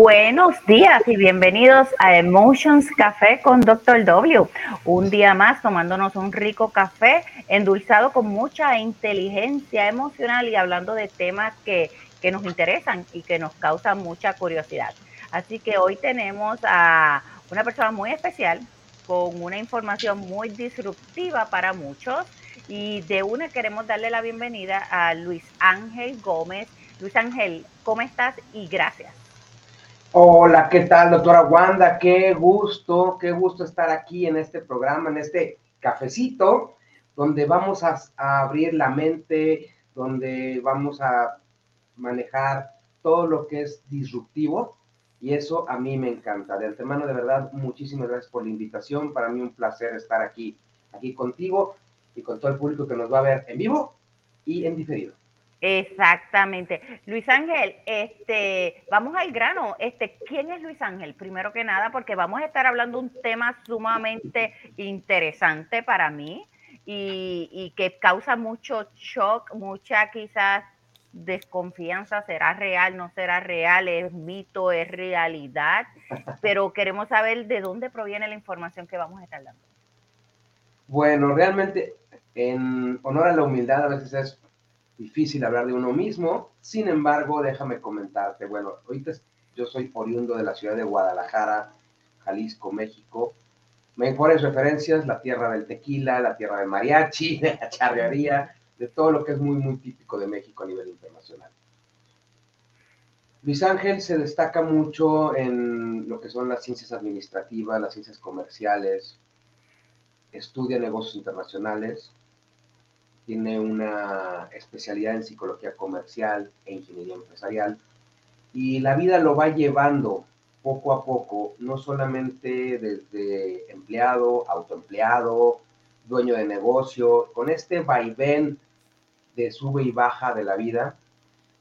Buenos días y bienvenidos a Emotions Café con Dr. W. Un día más tomándonos un rico café endulzado con mucha inteligencia emocional y hablando de temas que, que nos interesan y que nos causan mucha curiosidad. Así que hoy tenemos a una persona muy especial con una información muy disruptiva para muchos y de una queremos darle la bienvenida a Luis Ángel Gómez. Luis Ángel, ¿cómo estás? Y gracias. Hola, ¿qué tal, doctora Wanda? Qué gusto, qué gusto estar aquí en este programa, en este cafecito, donde vamos a, abrir la mente, donde vamos a manejar todo lo que es disruptivo. Y eso a mí me encanta. De antemano, de verdad, muchísimas gracias por la invitación. Para mí un placer estar aquí, aquí contigo y con todo el público que nos va a ver en vivo y en diferido. Exactamente. Luis Ángel, este, vamos al grano. Este, ¿quién es Luis Ángel? Primero que nada, porque vamos a estar hablando un tema sumamente interesante para mí y, y que causa mucho shock, mucha quizás desconfianza, será real, no será real, es mito, es realidad, pero queremos saber de dónde proviene la información que vamos a estar dando. Bueno, realmente en honor a la humildad a veces es difícil hablar de uno mismo. Sin embargo, déjame comentarte. Bueno, ahorita yo soy oriundo de la ciudad de Guadalajara, Jalisco, México. Mejores referencias, la tierra del tequila, la tierra del mariachi, de la charrería, de todo lo que es muy, muy típico de México a nivel internacional. Luis Ángel se destaca mucho en lo que son las ciencias administrativas, las ciencias comerciales, estudia negocios internacionales, tiene una especialidad en psicología comercial e ingeniería empresarial y la vida lo va llevando poco a poco, no solamente desde empleado, autoempleado, dueño de negocio, con este vaivén de sube y baja de la vida,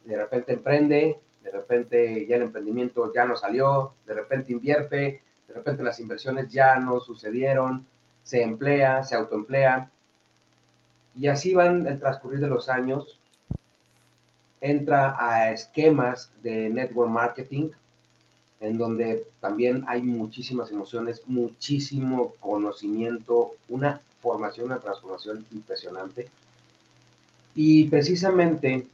de repente emprende, de repente ya el emprendimiento ya no salió, de repente invierte, de repente las inversiones ya no sucedieron, se emplea, se autoemplea, y así van el transcurrir de los años, entra a esquemas de network marketing, en donde también hay muchísimas emociones, muchísimo conocimiento, una formación, una transformación impresionante. Y precisamente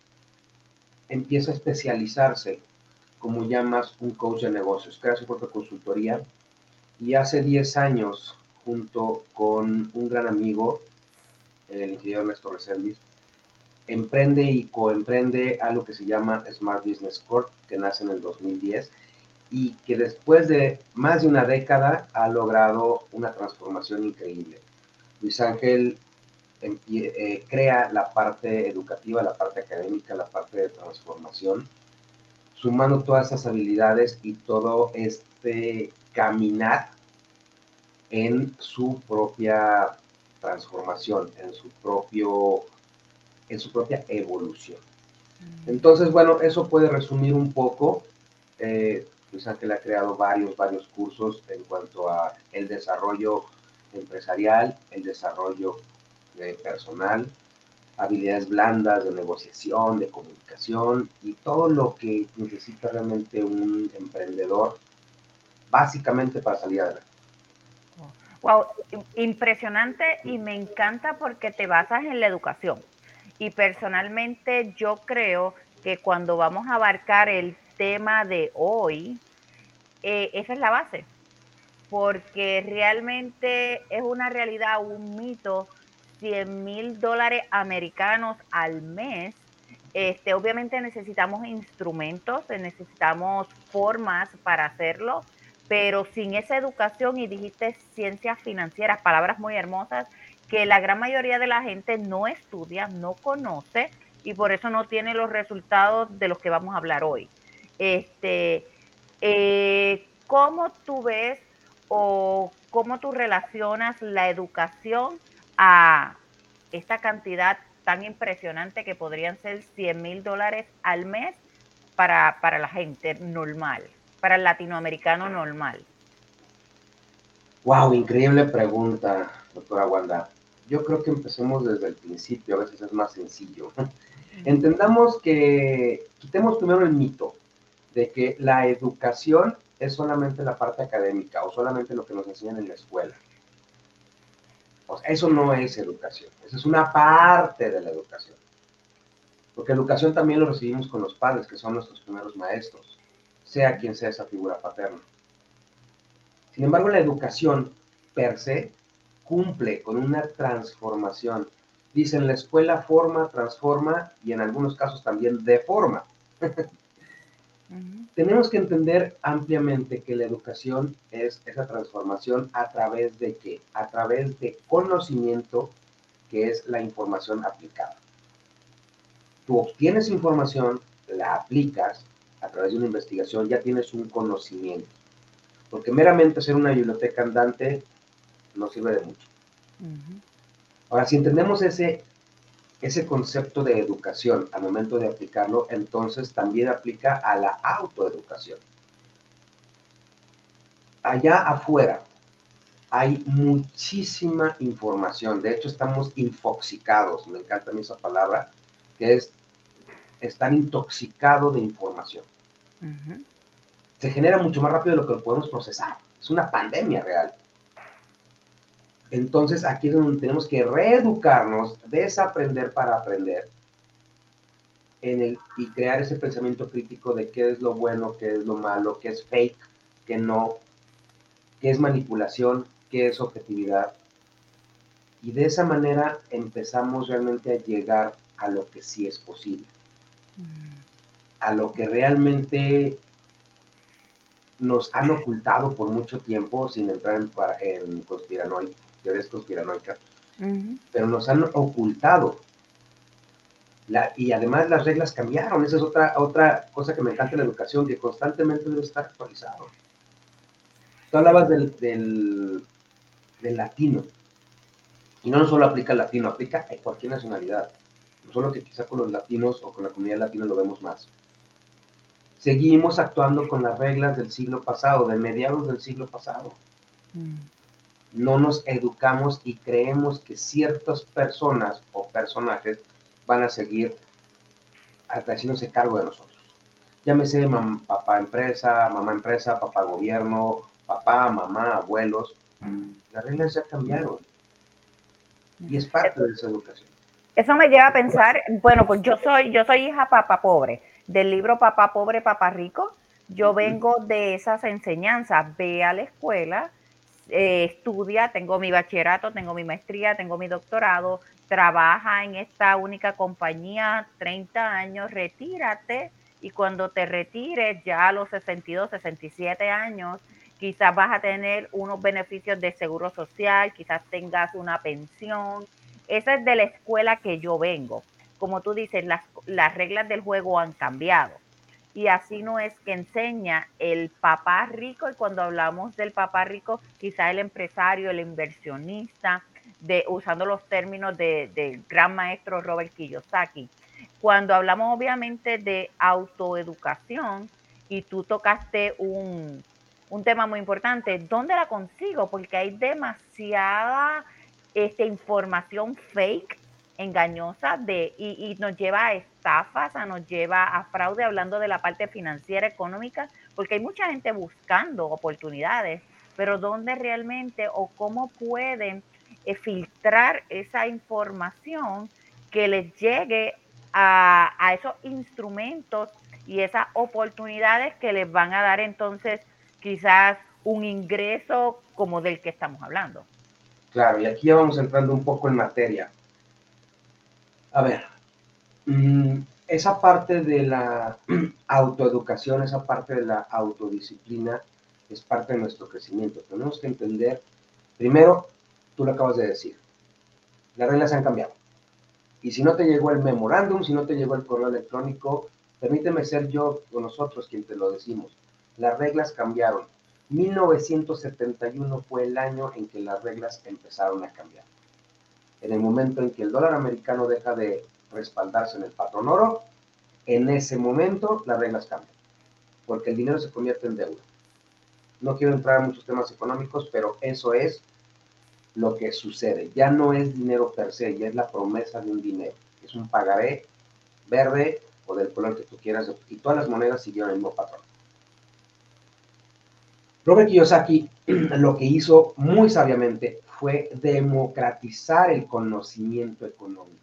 empieza a especializarse como llamas un coach de negocios, crea su propia consultoría y hace 10 años, junto con un gran amigo, el ingeniero Néstor Resendiz, emprende y coemprende algo que se llama Smart Business Corp, que nace en el 2010 y que después de más de una década ha logrado una transformación increíble. Luis Ángel eh, crea la parte educativa, la parte académica, la parte de transformación, sumando todas esas habilidades y todo este caminar en su propia transformación, en su propio, en su propia evolución. Mm. Entonces, bueno, eso puede resumir un poco. Eh, Luis Ángel ha creado varios, varios cursos en cuanto a el desarrollo empresarial, el desarrollo personal, habilidades blandas de negociación, de comunicación y todo lo que necesita realmente un emprendedor básicamente para salir adelante. Wow, impresionante y me encanta porque te basas en la educación. Y personalmente yo creo que cuando vamos a abarcar el tema de hoy, eh, esa es la base. Porque realmente es una realidad, un mito, 100 mil dólares americanos al mes. Este, obviamente necesitamos instrumentos, necesitamos formas para hacerlo pero sin esa educación y dijiste ciencias financieras, palabras muy hermosas, que la gran mayoría de la gente no estudia, no conoce y por eso no tiene los resultados de los que vamos a hablar hoy. Este, eh, ¿Cómo tú ves o cómo tú relacionas la educación a esta cantidad tan impresionante que podrían ser 100 mil dólares al mes para, para la gente normal? Para el latinoamericano normal? Wow, increíble pregunta, doctora Wanda. Yo creo que empecemos desde el principio, a veces es más sencillo. Entendamos que quitemos primero el mito. de que la educación es solamente la parte académica o solamente lo que nos enseñan en la escuela. O sea, eso no es educación, eso es una parte de la educación. Porque educación también lo recibimos con los padres, que son nuestros primeros maestros, sea quien sea esa figura paterna. Sin embargo, la educación per se cumple con una transformación. Dicen, la escuela forma, transforma y en algunos casos también deforma. Tenemos que entender ampliamente que la educación es esa transformación a través de qué? A través de conocimiento, que es la información aplicada. Tú obtienes información, la aplicas a través de una investigación, ya tienes un conocimiento. Porque meramente ser una biblioteca andante no sirve de mucho. Ahora, si entendemos ese, ese concepto de educación al momento de aplicarlo, entonces también aplica a la autoeducación. Allá afuera hay muchísima información. De hecho, estamos infoxicados. Me encanta esa palabra, que es estar intoxicado de información. Se genera mucho más rápido de lo que lo podemos procesar. Es una pandemia real. Entonces aquí es donde tenemos que reeducarnos, desaprender para aprender en el, y crear ese pensamiento crítico de qué es lo bueno, qué es lo malo, qué es fake, qué no, qué es manipulación, qué es objetividad. Y de esa manera empezamos realmente a llegar a lo que sí es posible, a lo que realmente nos han ocultado por mucho tiempo sin entrar en, en conspiranoia teorías conspiranoicas, pero nos han ocultado. La, y además las reglas cambiaron, esa es otra, otra cosa que me encanta en la educación, que constantemente debe estar actualizado. Tú hablabas del, del, del latino, y no solo aplica al latino, aplica a cualquier nacionalidad. Solo que quizá con los latinos o con la comunidad latina lo vemos más. Seguimos actuando con las reglas del siglo pasado, de mediados del siglo pasado. Mm no nos educamos y creemos que ciertas personas o personajes van a seguir haciéndose cargo de nosotros. Llámese papá empresa, mamá empresa, papá gobierno, papá, mamá, abuelos. Las reglas ya cambiaron. Y es parte de esa educación. Eso me lleva a pensar, bueno, pues yo soy, yo soy hija papá pobre, del libro Papá Pobre, Papá Rico. Yo vengo de esas enseñanzas. Ve a la escuela, eh, estudia, tengo mi bachillerato, tengo mi maestría, tengo mi doctorado, trabaja en esta única compañía 30 años, retírate y cuando te retires ya a los 62, 67 años, quizás vas a tener unos beneficios de seguro social, quizás tengas una pensión. Esa es de la escuela que yo vengo. Como tú dices, las, las reglas del juego han cambiado y así no es que enseña el papá rico y cuando hablamos del papá rico, quizá el empresario, el inversionista, de, usando los términos del gran maestro Robert Kiyosaki. Cuando hablamos obviamente de autoeducación y tú tocaste un, un tema muy importante, ¿dónde la consigo? Porque hay demasiada este, información fake engañosa de, y, nos lleva a estafas, a nos lleva a fraude, hablando de la parte financiera, económica, porque hay mucha gente buscando oportunidades, pero ¿dónde realmente o cómo pueden eh, filtrar esa información que les llegue a, a esos instrumentos y esas oportunidades que les van a dar entonces quizás un ingreso como del que estamos hablando? Claro, y aquí ya vamos entrando un poco en materia. A ver, mm, esa parte de la autoeducación, esa parte de la autodisciplina es parte de nuestro crecimiento. Tenemos que entender, primero, tú lo acabas de decir, las reglas han cambiado. Y si no te llegó el memorándum, si no te llegó el correo electrónico, permíteme ser yo o nosotros quien te lo decimos. Las reglas cambiaron. 1971 fue el año en que las reglas empezaron a cambiar en el momento en que el dólar americano deja de respaldarse en el patrón oro, en ese momento las reglas cambian, porque el dinero se convierte en deuda. No quiero entrar en muchos temas económicos, pero eso es lo que sucede. Ya no es dinero per se, ya es la promesa de un dinero. Es un pagaré verde o del color que tú quieras, y todas las monedas siguieron el mismo patrón. Robert Kiyosaki lo que hizo muy sabiamente fue democratizar el conocimiento económico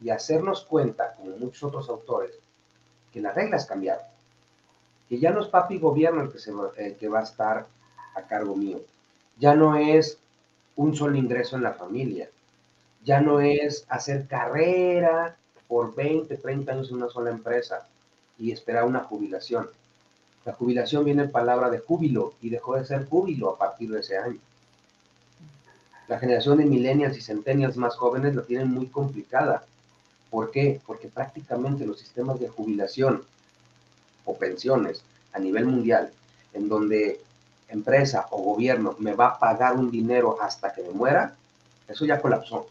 y hacernos cuenta, como muchos otros autores, que las reglas cambiaron. Que ya no es papi gobierno el que, se, que va a estar a cargo mío. Ya no es un solo ingreso en la familia. Ya no es hacer carrera por 20, 30 años en una sola empresa y esperar una jubilación. La jubilación viene en palabra de júbilo y dejó de ser júbilo a partir de ese año. La generación de millennials y centennials más jóvenes lo tienen muy complicada. ¿Por qué? Porque prácticamente los sistemas de jubilación o pensiones a nivel mundial, en donde empresa o gobierno me va a pagar un dinero hasta que me muera, eso ya colapsó.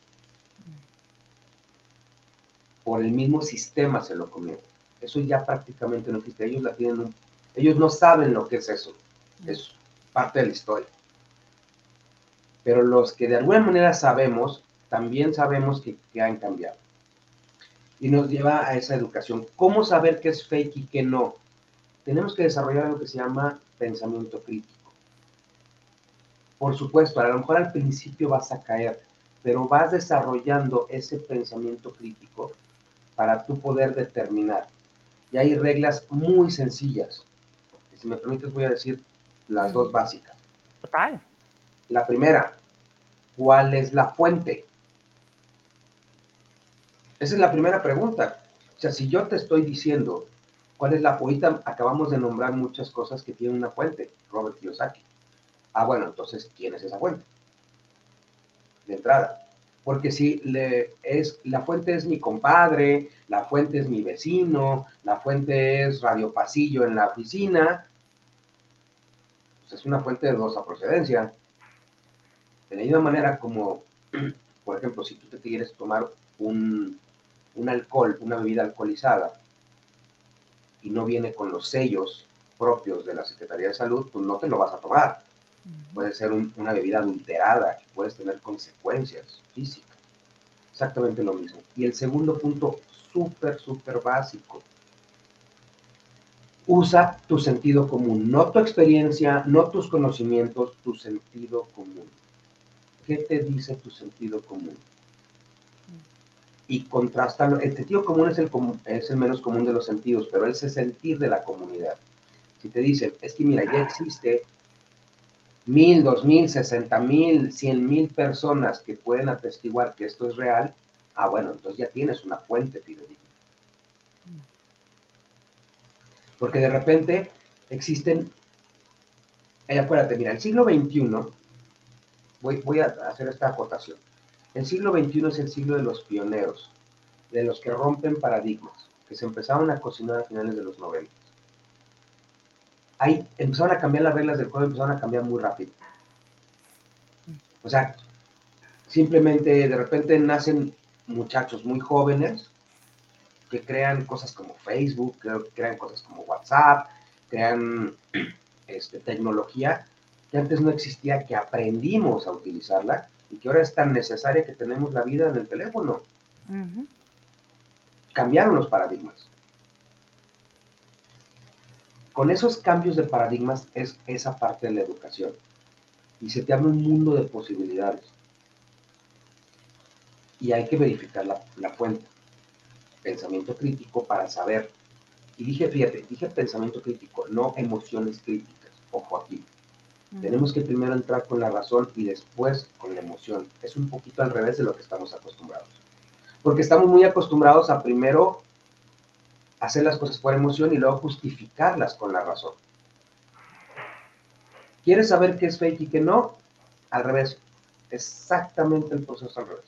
Por el mismo sistema se lo comió. Eso ya prácticamente no existe. Ellos la tienen ellos no saben lo que es eso. Es parte de la historia. Pero los que de alguna manera sabemos, también sabemos que, que han cambiado. Y nos lleva a esa educación. ¿Cómo saber qué es fake y qué no? Tenemos que desarrollar algo que se llama pensamiento crítico. Por supuesto, a lo mejor al principio vas a caer, pero vas desarrollando ese pensamiento crítico para tú poder determinar. Y hay reglas muy sencillas. Si me permites, voy a decir las dos básicas. Total. La primera, ¿cuál es la fuente? Esa es la primera pregunta. O sea, si yo te estoy diciendo cuál es la fuente, acabamos de nombrar muchas cosas que tienen una fuente, Robert Kiyosaki. Ah, bueno, entonces, ¿quién es esa fuente? De entrada. Porque si le es, la fuente es mi compadre, la fuente es mi vecino, la fuente es Radio Pasillo en la oficina, pues es una fuente de dudosa procedencia. De la misma manera como, por ejemplo, si tú te quieres tomar un, un alcohol, una bebida alcoholizada, y no viene con los sellos propios de la Secretaría de Salud, pues no te lo vas a tomar. Puede ser una bebida adulterada, que puedes tener consecuencias físicas. Exactamente lo mismo. Y el segundo punto, súper, súper básico. Usa tu sentido común, no tu experiencia, no tus conocimientos, tu sentido común. ¿Qué te dice tu sentido común? y contrastarlo. El sentido común es el, es el menos común de los sentidos, pero es el sentir de la comunidad. Si te dicen, es que mira, ya existe mil, dos mil, sesenta mil, cien mil personas que pueden atestiguar que esto es real, ah, bueno, entonces ya tienes una fuente fidedigna. Porque de repente existen, eh, acuérdate, mira, el siglo XXI, voy, voy a hacer esta acotación el siglo XXI es el siglo de los pioneros, de los que rompen paradigmas, que se empezaron a cocinar a finales de los 90. Ahí empezaron a cambiar las reglas del juego, empezaron a cambiar muy rápido. O sea, simplemente de repente nacen muchachos muy jóvenes que crean cosas como Facebook, crean cosas como WhatsApp, crean este, tecnología que antes no existía, que aprendimos a utilizarla y que ahora es tan necesaria que tenemos la vida en el teléfono. Cambiaron los paradigmas. Con esos cambios de paradigmas es esa parte de la educación. Y se te abre un mundo de posibilidades. Y hay que verificar la, la fuente. Pensamiento crítico para saber. Y dije, fíjate, dije pensamiento crítico, no emociones críticas. Ojo aquí. Tenemos que primero entrar con la razón y después con la emoción. Es un poquito al revés de lo que estamos acostumbrados. Porque estamos muy acostumbrados a primero hacer las cosas por emoción y luego justificarlas con la razón. ¿Quieres saber qué es fake y qué no? Al revés. Exactamente el proceso al revés.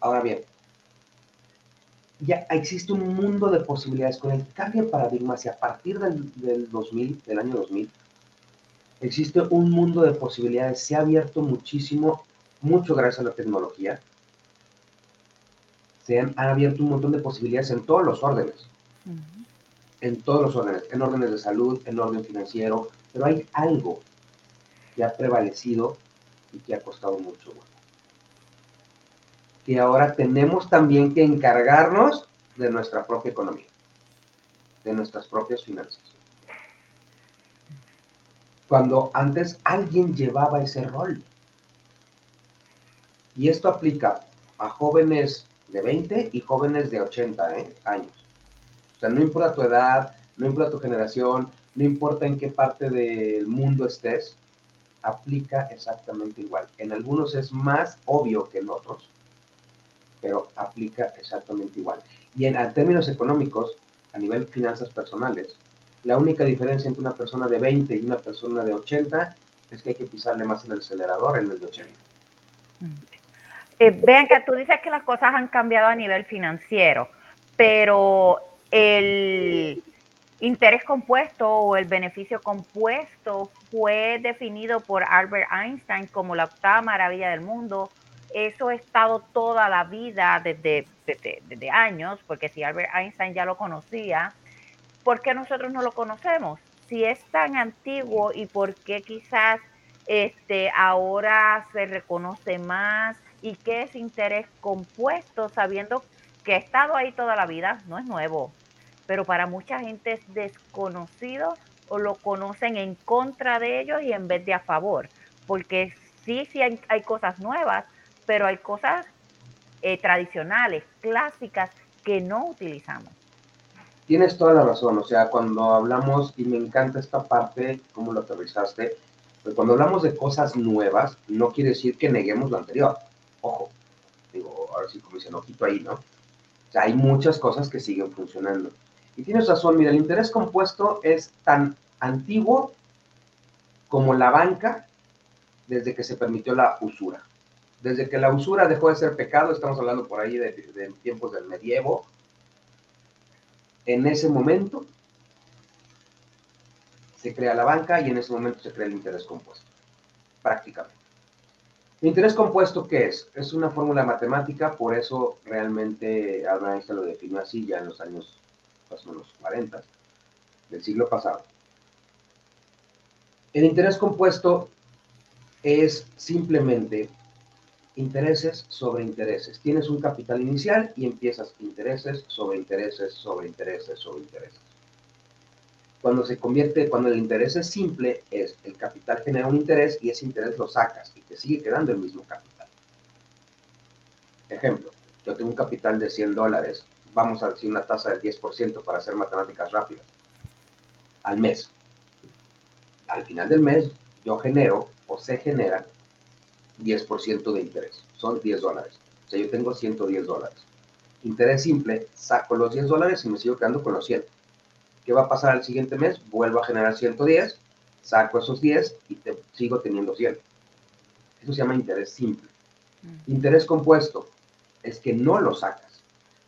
Ahora bien, ya existe un mundo de posibilidades con el cambio de paradigma hacia a partir del, del 2000, del año 2000, existe un mundo de posibilidades, se ha abierto muchísimo, mucho gracias a la tecnología. Se han, abierto un montón de posibilidades en todos los órdenes. En todos los órdenes, en órdenes de salud, en orden financiero, pero hay algo que ha prevalecido y que ha costado mucho. Que ahora tenemos también que encargarnos de nuestra propia economía, de nuestras propias finanzas. cuando antes alguien llevaba ese rol. Y esto aplica a jóvenes de 20 y jóvenes de 80 ¿eh? años. O sea, no importa tu edad, no importa tu generación, no importa en qué parte del mundo estés, aplica exactamente igual. En algunos es más obvio que en otros, pero aplica exactamente igual. Y en, términos económicos, a nivel finanzas personales, la única diferencia entre una persona de 20 y una persona de 80 es que hay que pisarle más en el acelerador en el de 80. Eh, vean que tú dices que las cosas han cambiado a nivel financiero, pero el interés compuesto o el beneficio compuesto fue definido por Albert Einstein como la octava maravilla del mundo. Eso ha estado toda la vida desde, desde, años, porque si Albert Einstein ya lo conocía, ¿por qué nosotros no lo conocemos? Si es tan antiguo y por qué quizás este, ahora se reconoce más y qué es interés compuesto, sabiendo que ha estado ahí toda la vida, no es nuevo, pero para mucha gente es desconocido o lo conocen en contra de ellos y en vez de a favor, porque sí, sí hay, cosas nuevas, pero hay cosas eh, tradicionales, clásicas, que no utilizamos. Tienes toda la razón, o sea, cuando hablamos, y me encanta esta parte, como lo aterrizaste, pues cuando hablamos de cosas nuevas, no quiere decir que neguemos lo anterior. Ojo, digo, ahora sí como dicen, ojito ahí, ¿no? O sea, hay muchas cosas que siguen funcionando. Y tienes razón, mira, el interés compuesto es tan antiguo como la banca desde que se permitió la usura. Desde que la usura dejó de ser pecado, estamos hablando por ahí de, tiempos del medievo, en ese momento se crea la banca y en ese momento se crea el interés compuesto, prácticamente. ¿El interés compuesto qué es? Es una fórmula matemática, por eso realmente Albert Einstein lo definió así ya en los años más o menos 40 del siglo pasado. El interés compuesto es simplemente intereses sobre intereses. Tienes un capital inicial y empiezas intereses sobre intereses sobre intereses sobre intereses. Cuando se convierte, cuando el interés es simple, es el capital genera un interés y ese interés lo sacas y te sigue quedando el mismo capital. Ejemplo, yo tengo un capital de 100 dólares vamos a decir una tasa del 10% para hacer matemáticas rápidas, al mes. Al final del mes yo genero o se genera 10% de interés, son 10 dólares. O sea, yo tengo 110 dólares. Interés simple, saco los 10 dólares y me sigo quedando con los 100. ¿Qué va a pasar al siguiente mes? Vuelvo a generar 110, saco esos 10 y te, sigo teniendo 100. Eso se llama interés simple. Mm. Interés compuesto es que no lo sacas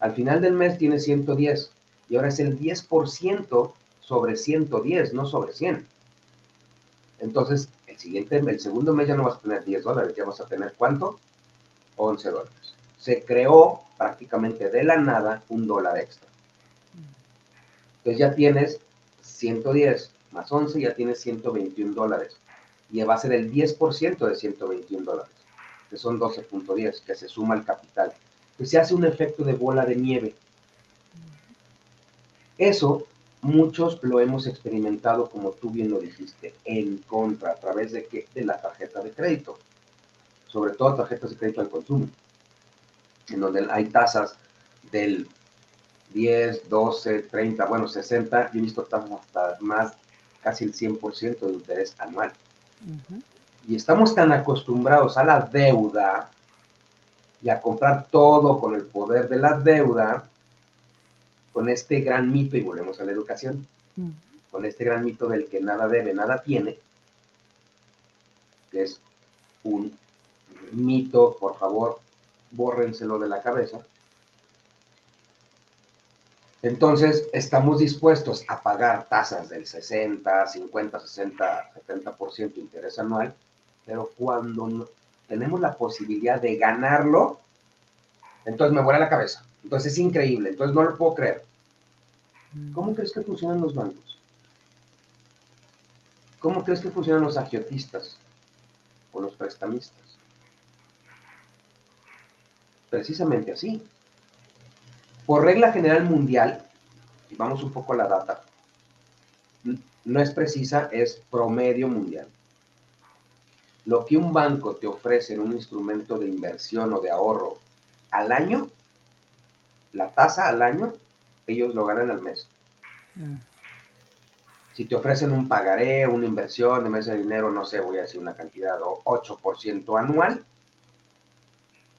al final del mes tiene 110 y ahora es el 10% sobre 110, no sobre 100. Entonces, el siguiente, el segundo mes ya no vas a tener 10 dólares, ya vas a tener ¿cuánto? 11 dólares. Se creó prácticamente de la nada un dólar extra. Entonces ya tienes 110 más 11, ya tienes 121 dólares. Y va a ser el 10% de 121 dólares, que son 12.10, que se suma al capital que se hace un efecto de bola de nieve. Eso muchos lo hemos experimentado, como tú bien lo dijiste, en contra, a través de, que, de la tarjeta de crédito, sobre todo tarjetas de crédito al consumo, en donde hay tasas del 10, 12, 30, bueno, 60, yo he visto tasas hasta más, casi el 100% de interés anual. Y estamos tan acostumbrados a la deuda y a comprar todo con el poder de la deuda, con este gran mito, y volvemos a la educación, mm. con este gran mito del que nada debe, nada tiene, que es un mito, por favor, bórrenselo de la cabeza. Entonces, estamos dispuestos a pagar tasas del 60, 50, 60, 70% de interés anual, pero cuando tenemos la posibilidad de ganarlo, entonces me vuela la cabeza. Entonces es increíble, entonces no lo puedo creer. ¿Cómo crees que funcionan los bancos? ¿Cómo crees que funcionan los agiotistas o los prestamistas? Precisamente así. Por regla general mundial, y vamos un poco a la data, no es precisa, es promedio mundial. Lo que un banco te ofrece en un instrumento de inversión o de ahorro al año, la tasa al año, ellos lo ganan al mes. Mm. Si te ofrecen un pagaré, una inversión de mes de dinero, no sé, voy a decir una cantidad, o 8% anual,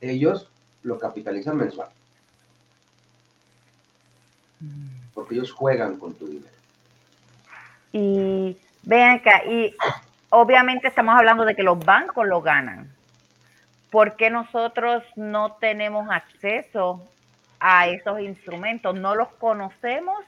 ellos lo capitalizan mensual. Mm. Porque ellos juegan con tu dinero. Y vean acá, y obviamente estamos hablando de que los bancos lo ganan. ¿Por qué nosotros no tenemos acceso a esos instrumentos? ¿No los conocemos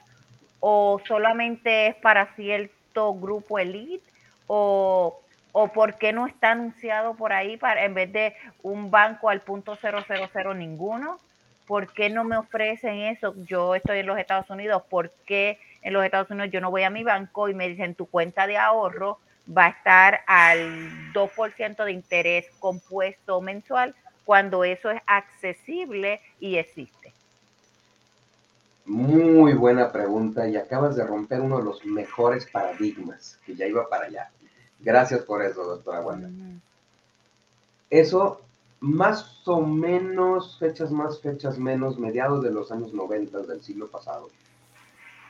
o solamente es para cierto grupo elite? ¿O, o por qué no está anunciado por ahí para, en vez de un banco al punto cero ninguno? ¿Por qué no me ofrecen eso? Yo estoy en los Estados Unidos, ¿por qué en los Estados Unidos yo no voy a mi banco y me dicen tu cuenta de ahorro va a estar al 2% de interés compuesto mensual cuando eso es accesible y existe? Muy buena pregunta y acabas de romper uno de los mejores paradigmas que ya iba para allá. Gracias por eso, doctora Wanda. Eso, más o menos, fechas más, fechas menos, mediados de los años 90 del siglo pasado,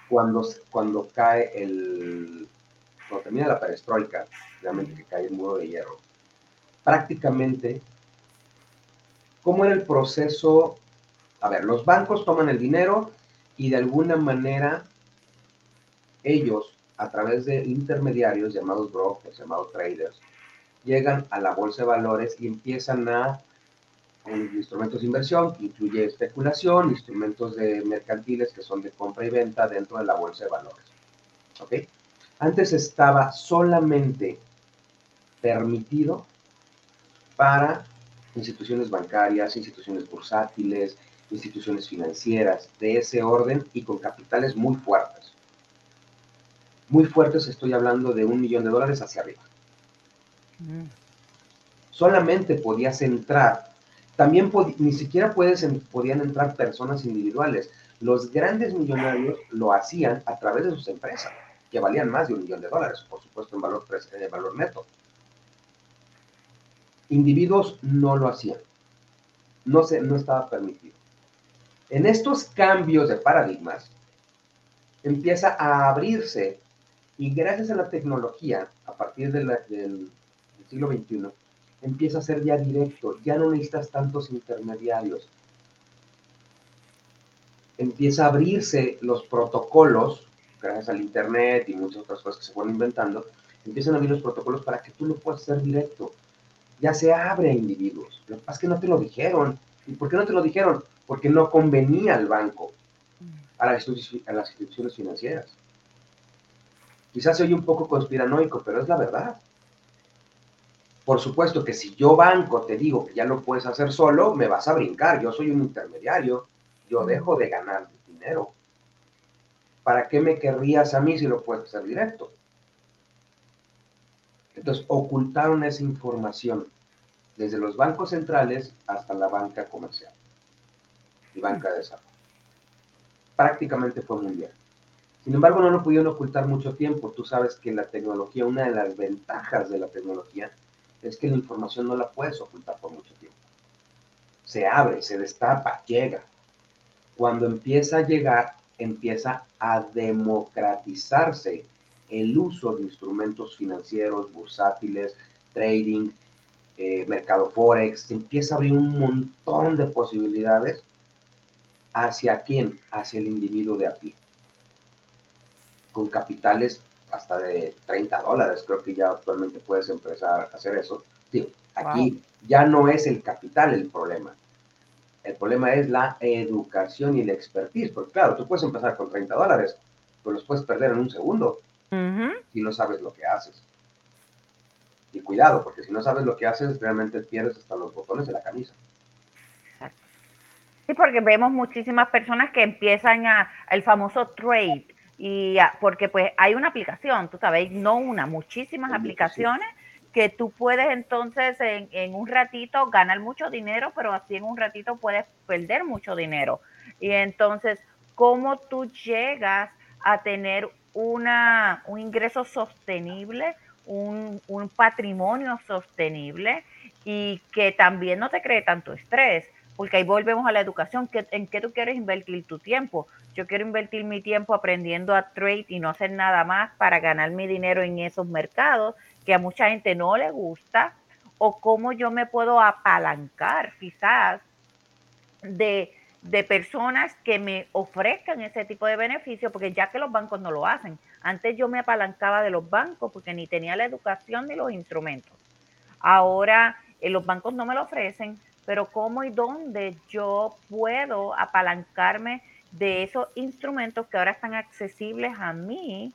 cuando, cuando cae el, cuando termina la perestroika, realmente que cae el muro de hierro, prácticamente, ¿cómo era el proceso? A ver, los bancos toman el dinero y de alguna manera ellos, a través de intermediarios llamados brokers, llamados traders, llegan a la bolsa de valores y empiezan a instrumentos de inversión, que incluye especulación, instrumentos de mercantiles que son de compra y venta dentro de la bolsa de valores. ¿Ok? Antes estaba solamente permitido para instituciones bancarias, instituciones bursátiles, instituciones financieras de ese orden y con capitales muy fuertes. Muy fuertes, estoy hablando de un millón de dólares hacia arriba. Solamente podías entrar, también ni siquiera puedes, podían entrar personas individuales. Los grandes millonarios lo hacían a través de sus empresas que valían más de un millón de dólares, por supuesto en valor, en valor neto. Individuos no lo hacían, no, se, no estaba permitido. En estos cambios de paradigmas, empieza a abrirse y gracias a la tecnología, a partir del siglo XXI, empieza a ser ya directo, ya no necesitas tantos intermediarios. Empieza a abrirse los protocolos gracias al Internet y muchas otras cosas que se fueron inventando, empiezan a abrir los protocolos para que tú lo puedas hacer directo. Ya se abre a individuos. Lo que pasa es que no te lo dijeron. ¿Y por qué no te lo dijeron? Porque no convenía al banco, a las, instituciones financieras. Quizás se oye un poco conspiranoico, pero es la verdad. Por supuesto que si yo banco te digo que ya lo puedes hacer solo, me vas a brincar. Yo soy un intermediario. Yo dejo de ganar dinero. ¿para qué me querrías a mí si lo puedes hacer directo? Entonces, ocultaron esa información desde los bancos centrales hasta la banca comercial y banca de desarrollo. Prácticamente fue mundial. Sin embargo, no lo pudieron ocultar mucho tiempo. Tú sabes que la tecnología, una de las ventajas de la tecnología es que la información no la puedes ocultar por mucho tiempo. Se abre, se destapa, llega. Cuando empieza a llegar, empieza a democratizarse el uso de instrumentos financieros, bursátiles, trading, eh, mercado forex, empieza a abrir un montón de posibilidades hacia quién, hacia el individuo de aquí, con capitales hasta de 30 dólares, creo que ya actualmente puedes empezar a hacer eso. aquí ya no es el capital el problema, el problema es la educación y la expertise, porque claro, tú puedes empezar con 30 dólares, pero los puedes perder en un segundo si no sabes lo que haces. Y cuidado, porque si no sabes lo que haces, realmente pierdes hasta los botones de la camisa. Sí, porque vemos muchísimas personas que empiezan a, el famoso trade, y porque pues hay una aplicación, tú sabes, no una, muchísimas aplicaciones que tú puedes entonces en, un ratito ganar mucho dinero, pero así en un ratito puedes perder mucho dinero. Y entonces, ¿cómo tú llegas a tener una, un ingreso sostenible, un, un patrimonio sostenible y que también no te cree tanto estrés porque ahí volvemos a la educación, ¿en qué tú quieres invertir tu tiempo? Yo quiero invertir mi tiempo aprendiendo a trade y no hacer nada más para ganar mi dinero en esos mercados que a mucha gente no le gusta, o cómo yo me puedo apalancar quizás de, de personas que me ofrezcan ese tipo de beneficio, porque ya que los bancos no lo hacen. Antes yo me apalancaba de los bancos porque ni tenía la educación ni los instrumentos. Ahora eh, los bancos no me lo ofrecen, pero cómo y dónde yo puedo apalancarme de esos instrumentos que ahora están accesibles a mí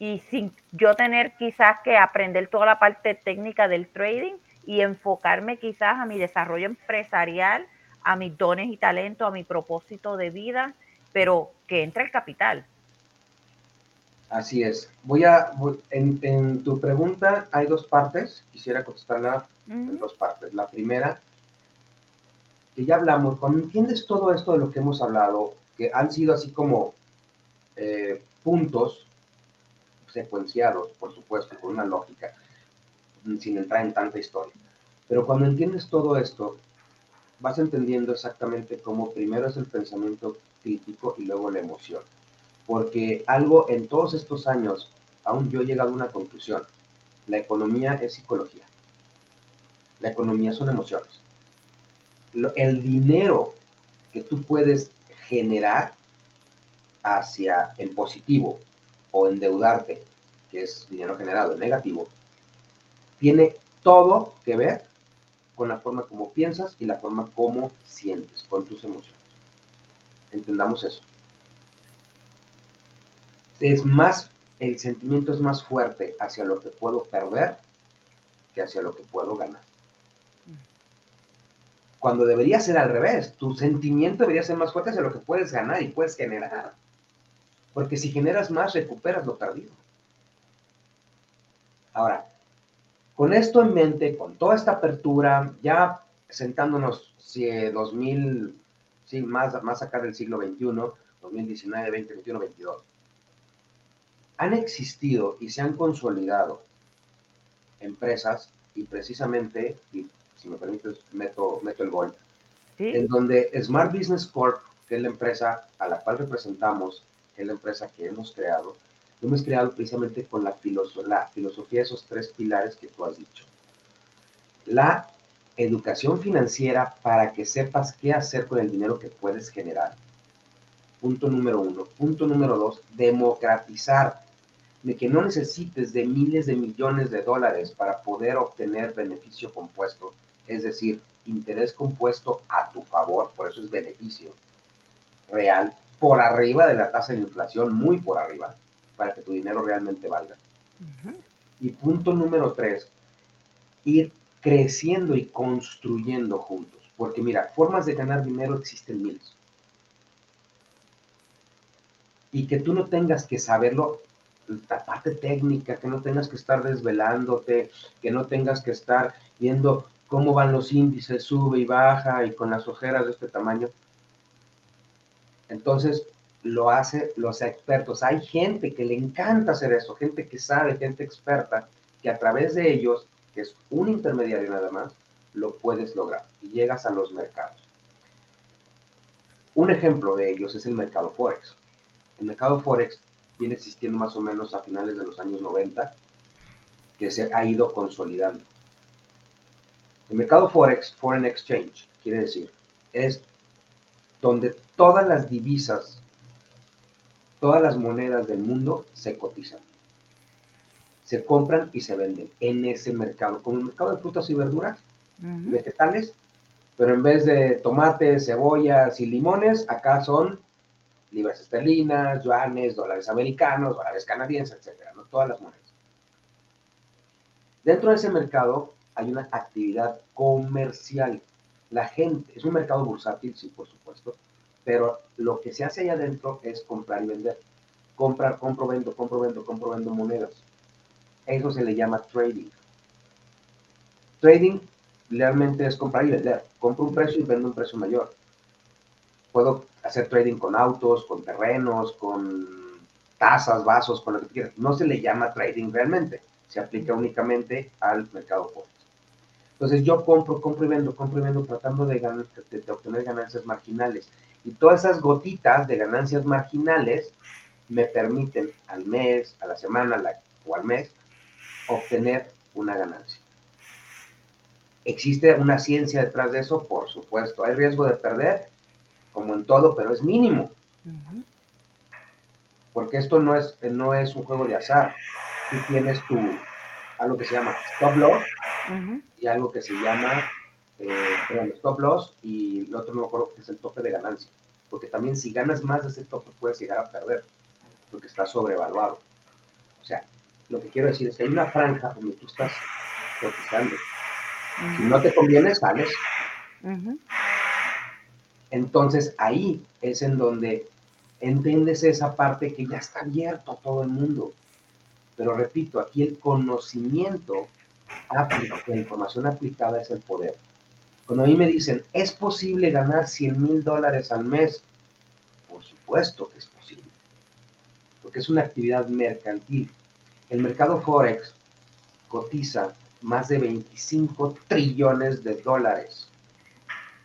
y sin yo tener quizás que aprender toda la parte técnica del trading y enfocarme quizás a mi desarrollo empresarial, a mis dones y talentos, a mi propósito de vida, pero que entre el capital. Así es. Voy a, en, tu pregunta hay dos partes, quisiera contestarla en dos partes. La primera que ya hablamos, cuando entiendes todo esto de lo que hemos hablado, que han sido así como eh, puntos secuenciados, por supuesto, con una lógica, sin entrar en tanta historia. Pero cuando entiendes todo esto, vas entendiendo exactamente cómo primero es el pensamiento crítico y luego la emoción. Porque algo en todos estos años, aún yo he llegado a una conclusión. La economía es psicología. La economía son emociones el dinero que tú puedes generar hacia el positivo o endeudarte, que es dinero generado en negativo, tiene todo que ver con la forma como piensas y la forma como sientes, con tus emociones. Entendamos eso. Es más, el sentimiento es más fuerte hacia lo que puedo perder que hacia lo que puedo ganar cuando debería ser al revés. Tu sentimiento debería ser más fuerte hacia lo que puedes ganar y puedes generar. Porque si generas más, recuperas lo perdido. Ahora, con esto en mente, con toda esta apertura, ya sentándonos si 2000, sí, más, más acá del siglo XXI, 2019, 20, 21, 22, han existido y se han consolidado empresas y precisamente, si me permites, meto, meto el gol. En donde Smart Business Corp, que es la empresa a la cual representamos, que es la empresa que hemos creado, lo hemos creado precisamente con la, la filosofía de esos tres pilares que tú has dicho. La educación financiera para que sepas qué hacer con el dinero que puedes generar. Punto número uno. Punto número dos, democratizar de que no necesites de miles de millones de dólares para poder obtener beneficio compuesto, es decir, interés compuesto a tu favor, por eso es beneficio real, por arriba de la tasa de inflación, muy por arriba, para que tu dinero realmente valga. Y punto número tres, ir creciendo y construyendo juntos, porque mira, formas de ganar dinero existen miles. Y que tú no tengas que saberlo la parte técnica, que no tengas que estar desvelándote, que no tengas que estar viendo cómo van los índices, sube y baja y con las ojeras de este tamaño. Entonces, lo hace los expertos. Hay gente que le encanta hacer eso, gente que sabe, gente experta, que a través de ellos, que es un intermediario nada más, lo puedes lograr y llegas a los mercados. Un ejemplo de ellos es el mercado Forex. El mercado Forex viene existiendo más o menos a finales de los años 90, que se ha ido consolidando. El mercado Forex, Foreign Exchange, quiere decir, es donde todas las divisas, todas las monedas del mundo se cotizan. Se compran y se venden en ese mercado, como el mercado de frutas y verduras, vegetales, pero en vez de tomates, cebollas y limones, acá son libras esterlinas, yuanes, dólares americanos, dólares canadienses, etcétera, ¿no? todas las monedas. Dentro de ese mercado hay una actividad comercial. La gente, es un mercado bursátil, sí, por supuesto, pero lo que se hace ahí adentro es comprar y vender. Comprar, compro, vendo, compro, vendo, compro, vendo monedas. Eso se le llama trading. Trading realmente es comprar y vender. Compro un precio y vendo un precio mayor. Puedo hacer trading con autos, con terrenos, con tazas, vasos, con lo que quieras. No se le llama trading realmente, se aplica únicamente al mercado forex. Entonces yo compro, compro y vendo, compro y vendo tratando de, de, obtener ganancias marginales. Y todas esas gotitas de ganancias marginales me permiten al mes, a la semana o al mes obtener una ganancia. ¿Existe una ciencia detrás de eso? Por supuesto. ¿Hay riesgo de perder? Como en todo, pero es mínimo. Porque esto no es, no es un juego de azar. Tú tienes tu, algo que se llama stop loss y algo que se llama eh, stop loss y el otro no me acuerdo que es el tope de ganancia. Porque también si ganas más de ese tope puedes llegar a perder, porque está sobrevaluado. O sea, lo que quiero decir es que hay una franja donde tú estás cotizando si no te conviene, sales. Entonces ahí es en donde entiendes esa parte que ya está abierto a todo el mundo. Pero repito, aquí el conocimiento la información aplicada es el poder. Cuando a mí me dicen, ¿es posible ganar 100 mil dólares al mes? Por supuesto que es posible. Porque es una actividad mercantil. El mercado Forex cotiza más de 25 trillones de dólares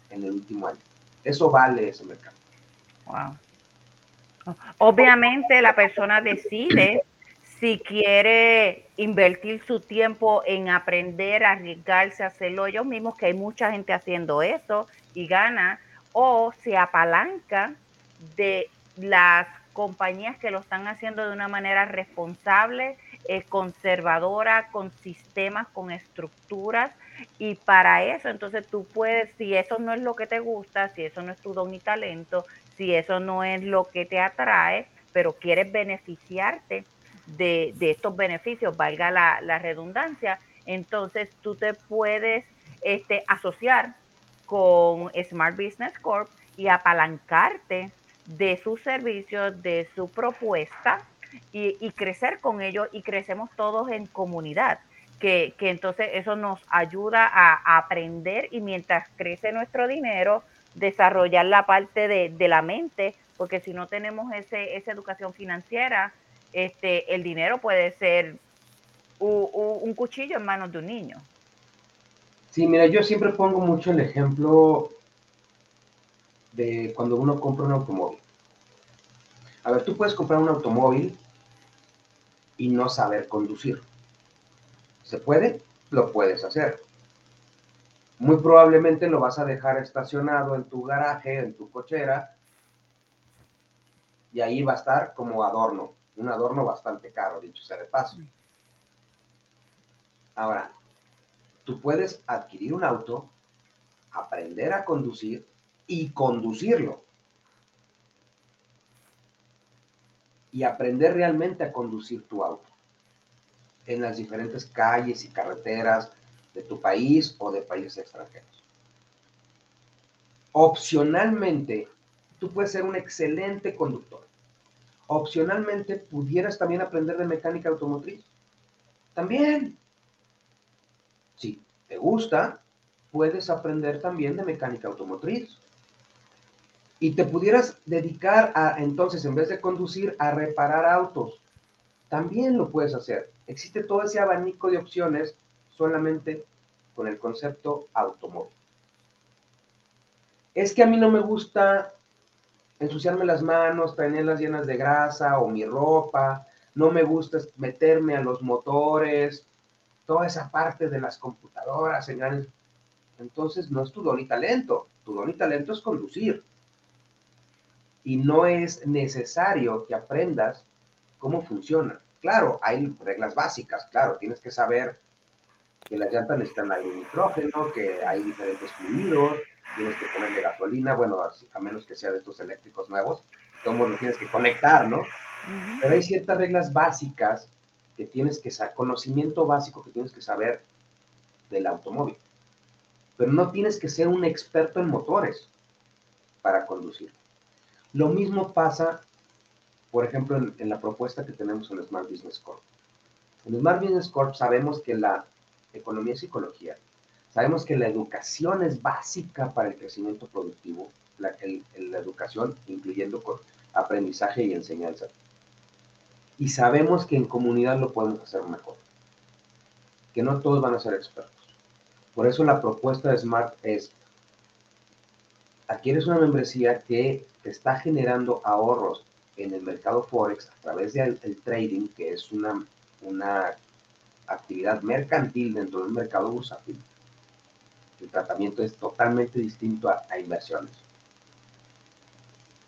en el último año. Eso vale ese mercado. Wow. Obviamente la persona decide si quiere invertir su tiempo en aprender, arriesgarse, hacerlo ellos mismos, que hay mucha gente haciendo eso y gana, o se apalanca de las compañías que lo están haciendo de una manera responsable eh, conservadora, con sistemas, con estructuras. Y para eso, entonces tú puedes, si eso no es lo que te gusta, si eso no es tu don y talento, si eso no es lo que te atrae, pero quieres beneficiarte de, estos beneficios, valga la, redundancia, entonces tú te puedes este, asociar con Smart Business Corp y apalancarte de sus servicios, de su propuesta y, crecer con ellos y crecemos todos en comunidad. Que, entonces eso nos ayuda a, aprender y mientras crece nuestro dinero, desarrollar la parte de, la mente, porque si no tenemos ese, esa educación financiera, este, el dinero puede ser un, cuchillo en manos de un niño. Sí, mira, yo siempre pongo mucho el ejemplo de cuando uno compra un automóvil. A ver, tú puedes comprar un automóvil y no saber conducir. ¿Se puede? Lo puedes hacer. Muy probablemente lo vas a dejar estacionado en tu garaje, en tu cochera, y ahí va a estar como adorno, un adorno bastante caro, dicho sea de paso. Ahora, tú puedes adquirir un auto, aprender a conducir y conducirlo. y aprender realmente a conducir tu auto en las diferentes calles y carreteras de tu país o de países extranjeros. Opcionalmente, tú puedes ser un excelente conductor. Opcionalmente, pudieras también aprender de mecánica automotriz. También. Si te gusta, puedes aprender también de mecánica automotriz y te pudieras dedicar a, entonces, en vez de conducir, a reparar autos. También lo puedes hacer. Existe todo ese abanico de opciones solamente con el concepto automóvil. Es que a mí no me gusta ensuciarme las manos, tenerlas llenas de grasa o mi ropa, no me gusta meterme a los motores, toda esa parte de las computadoras, entonces no es tu don y talento, tu don y talento es conducir y no es necesario que aprendas cómo funciona. Claro, hay reglas básicas, claro, tienes que saber que las llantas necesitan aire nitrógeno, que hay diferentes fluidos, tienes que ponerle gasolina, bueno, a menos que sea de estos eléctricos nuevos, como lo tienes que conectar, ¿no? Pero hay ciertas reglas básicas que tienes que saber, conocimiento básico que tienes que saber del automóvil. Pero no tienes que ser un experto en motores para conducir. Lo mismo pasa, por ejemplo, en, la propuesta que tenemos en Smart Business Corp. En Smart Business Corp sabemos que la economía es psicología. Sabemos que la educación es básica para el crecimiento productivo, la, educación incluyendo aprendizaje y enseñanza. y sabemos que en comunidad lo podemos hacer mejor. Que no todos van a ser expertos. Por eso la propuesta de Smart es, adquieres una membresía que te está generando ahorros en el mercado Forex a través del trading, que es una, una actividad mercantil dentro del mercado bursátil. El tratamiento es totalmente distinto a, inversiones.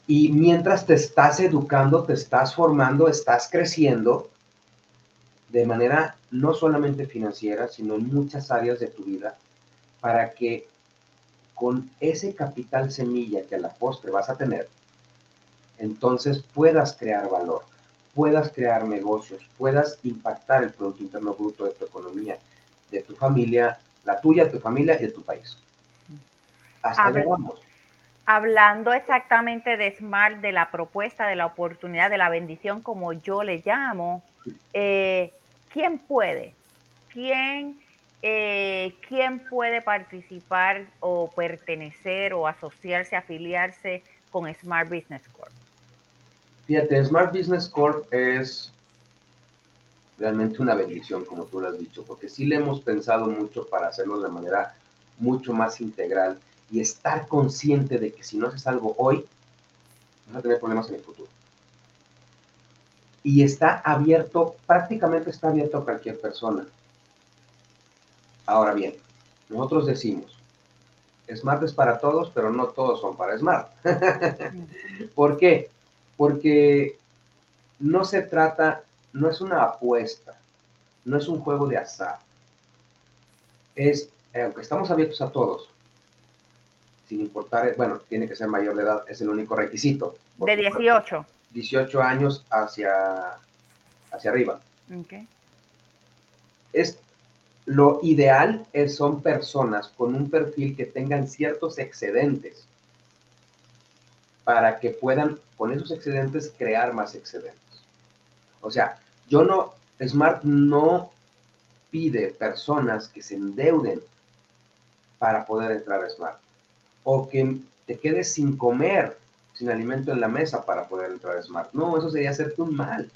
Y mientras te estás educando, te estás formando, estás creciendo de manera no solamente financiera, sino en muchas áreas de tu vida, para que con ese capital semilla que a la postre vas a tener, entonces puedas crear valor, puedas crear negocios, puedas impactar el Producto Interno Bruto de tu economía, de tu familia, la tuya, tu familia y de tu país. Hasta vamos hablando exactamente de Smart, de la propuesta, de la oportunidad, de la bendición, como yo le llamo, eh, ¿quién puede? ¿Quién, eh, ¿Quién puede participar o pertenecer o asociarse, afiliarse con Smart Business Corp? Fíjate, Smart Business Corp es realmente una bendición, como tú lo has dicho, porque sí le hemos pensado mucho para hacerlo de manera mucho más integral y estar consciente de que si no haces algo hoy, vas a tener problemas en el futuro. Y está abierto, prácticamente está abierto a cualquier persona. Ahora bien, nosotros decimos, Smart es para todos, pero no todos son para Smart. ¿Por qué? Porque no se trata, no es una apuesta, no es un juego de azar. Es, aunque estamos abiertos a todos, sin importar, bueno, tiene que ser mayor de edad, es el único requisito. De 18. 18 años hacia, hacia arriba. Okay. Es, lo ideal es, son personas con un perfil que tengan ciertos excedentes para que puedan con esos excedentes crear más excedentes. O sea, yo no, Smart no pide personas que se endeuden para poder entrar a Smart o que te quedes sin comer, sin alimento en la mesa para poder entrar a Smart. No, eso sería hacerte un mal.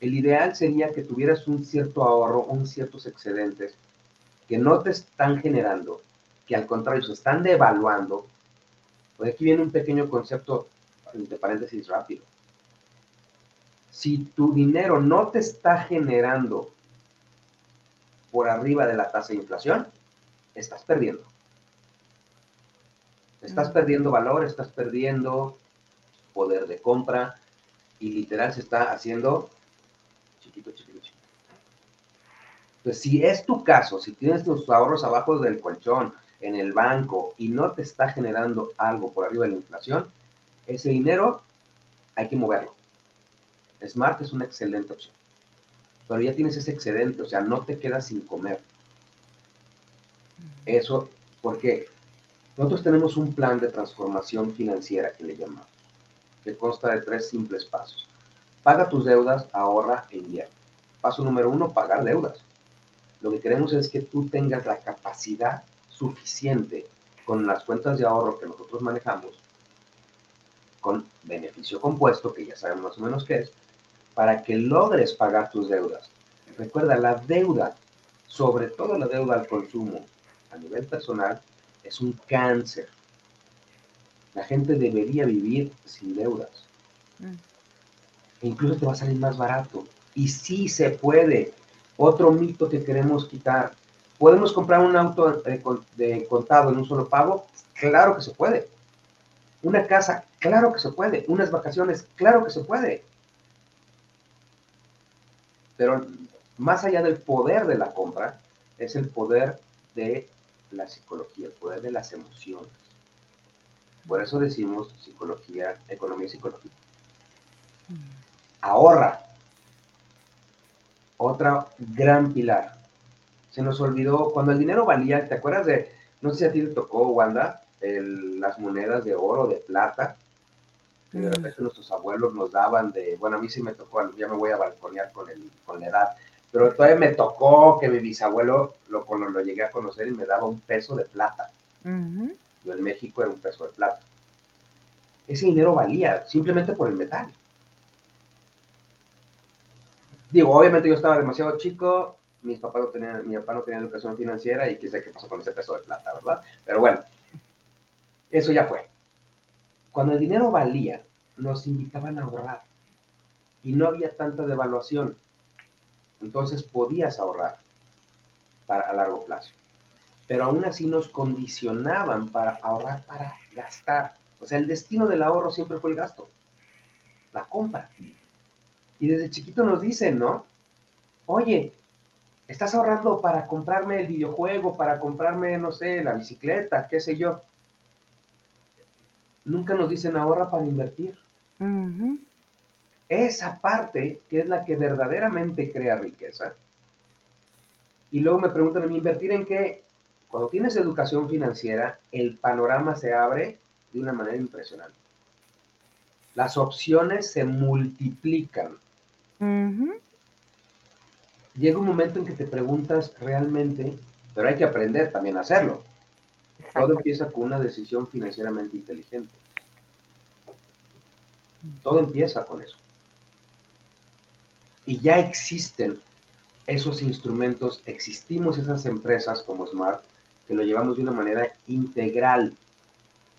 El ideal sería que tuvieras un cierto ahorro, un ciertos excedentes que no te están generando, que al contrario se están devaluando. Pues aquí viene un pequeño concepto, entre paréntesis rápido. Si tu dinero no te está generando por arriba de la tasa de inflación, estás perdiendo. Estás perdiendo valor, estás perdiendo poder de compra y literal se está haciendo chiquito, chiquito, chiquito. Entonces, si es tu caso, si tienes tus ahorros abajo del colchón, en el banco y no te está generando algo por arriba de la inflación, ese dinero hay que moverlo. Smart es una excelente opción. Pero ya tienes ese excedente, o sea, no te quedas sin comer. Eso, porque nosotros tenemos un plan de transformación financiera que le llamamos, que consta de tres simples pasos. Paga tus deudas, ahorra e invierte. Paso número uno, pagar deudas. Lo que queremos es que tú tengas la capacidad suficiente con las cuentas de ahorro que nosotros manejamos, con beneficio compuesto, que ya sabemos más o menos qué es, para que logres pagar tus deudas. Recuerda, la deuda, sobre todo la deuda al consumo a nivel personal, es un cáncer. La gente debería vivir sin deudas. Mm. E incluso te va a salir más barato. Y sí se puede. Otro mito que queremos quitar. ¿Podemos comprar un auto de contado en un solo pago? Claro que se puede. Una casa, claro que se puede. Unas vacaciones, claro que se puede. Pero más allá del poder de la compra, es el poder de la psicología, el poder de las emociones. Por eso decimos psicología, economía y psicología. Ahorra. Otra gran pilar. Se nos olvidó, cuando el dinero valía, ¿te acuerdas de, no sé si a ti te tocó, Wanda, las monedas de oro, de plata? Que de repente nuestros abuelos nos daban de, bueno, a mí sí me tocó, ya me voy a balconear con, el, con la edad, pero todavía me tocó que mi bisabuelo lo, cuando lo llegué a conocer y me daba un peso de plata. Yo en México era un peso de plata. Ese dinero valía simplemente por el metal. digo, obviamente yo estaba demasiado chico, mis papás no tenían, mi papá no tenía educación financiera y sé qué pasó con ese peso de plata, ¿verdad? Pero bueno, eso ya fue. Cuando el dinero valía, nos invitaban a ahorrar y no había tanta devaluación. Entonces podías ahorrar para, a largo plazo. Pero aún así nos condicionaban para ahorrar, para gastar. O sea, el destino del ahorro siempre fue el gasto, la compra. Y desde chiquito nos dicen, ¿no? Oye, estás ahorrando para comprarme el videojuego, para comprarme, no sé, la bicicleta, qué sé yo. Nunca nos dicen ahorra para invertir. Esa parte que es la que verdaderamente crea riqueza. Y luego me preguntan a mí, ¿invertir en qué? Cuando tienes educación financiera, el panorama se abre de una manera impresionante. Las opciones se multiplican. Llega un momento en que te preguntas realmente, pero hay que aprender también a hacerlo. Todo empieza con una decisión financieramente inteligente. Todo empieza con eso. Y ya existen esos instrumentos, existimos esas empresas como Smart, que lo llevamos de una manera integral.